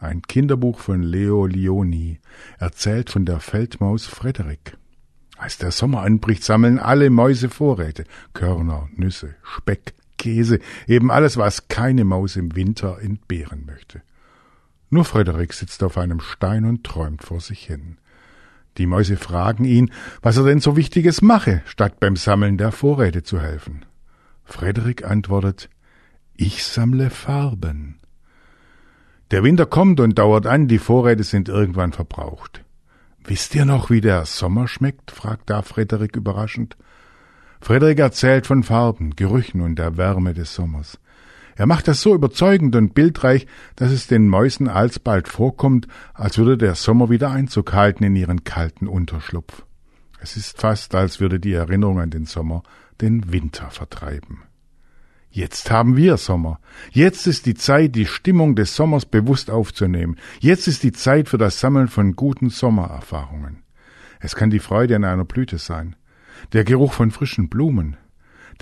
ein Kinderbuch von Leo Lioni, erzählt von der Feldmaus Frederik. Als der Sommer anbricht, sammeln alle Mäuse Vorräte, Körner, Nüsse, Speck, Käse, eben alles, was keine Maus im Winter entbehren möchte. Nur Frederik sitzt auf einem Stein und träumt vor sich hin. Die Mäuse fragen ihn, was er denn so Wichtiges mache, statt beim Sammeln der Vorräte zu helfen. Frederik antwortet, ich sammle Farben. Der Winter kommt und dauert an, die Vorräte sind irgendwann verbraucht. Wisst ihr noch, wie der Sommer schmeckt? fragt da Frederik überraschend. Frederik erzählt von Farben, Gerüchen und der Wärme des Sommers. Er macht das so überzeugend und bildreich, dass es den Mäusen alsbald vorkommt, als würde der Sommer wieder Einzug halten in ihren kalten Unterschlupf. Es ist fast, als würde die Erinnerung an den Sommer den Winter vertreiben. Jetzt haben wir Sommer. Jetzt ist die Zeit, die Stimmung des Sommers bewusst aufzunehmen. Jetzt ist die Zeit für das Sammeln von guten Sommererfahrungen. Es kann die Freude an einer Blüte sein, der Geruch von frischen Blumen,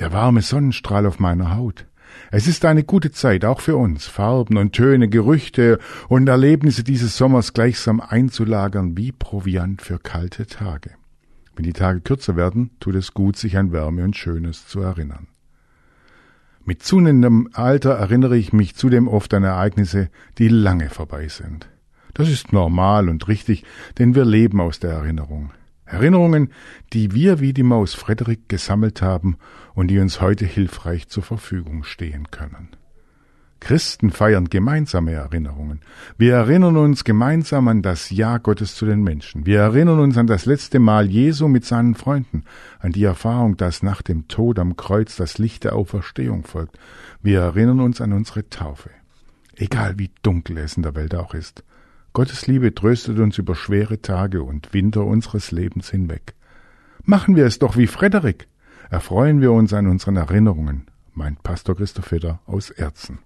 der warme Sonnenstrahl auf meiner Haut. Es ist eine gute Zeit, auch für uns, Farben und Töne, Gerüchte und Erlebnisse dieses Sommers gleichsam einzulagern wie Proviant für kalte Tage. Wenn die Tage kürzer werden, tut es gut, sich an Wärme und Schönes zu erinnern. Mit zunehmendem Alter erinnere ich mich zudem oft an Ereignisse, die lange vorbei sind. Das ist normal und richtig, denn wir leben aus der Erinnerung. Erinnerungen, die wir wie die Maus Frederik gesammelt haben und die uns heute hilfreich zur Verfügung stehen können. Christen feiern gemeinsame Erinnerungen. Wir erinnern uns gemeinsam an das Ja Gottes zu den Menschen. Wir erinnern uns an das letzte Mal Jesu mit seinen Freunden, an die Erfahrung, dass nach dem Tod am Kreuz das Licht der Auferstehung folgt. Wir erinnern uns an unsere Taufe. Egal wie dunkel es in der Welt auch ist. Gottes Liebe tröstet uns über schwere Tage und Winter unseres Lebens hinweg. Machen wir es doch wie Frederik. Erfreuen wir uns an unseren Erinnerungen, meint Pastor Christoph Feder aus Erzen.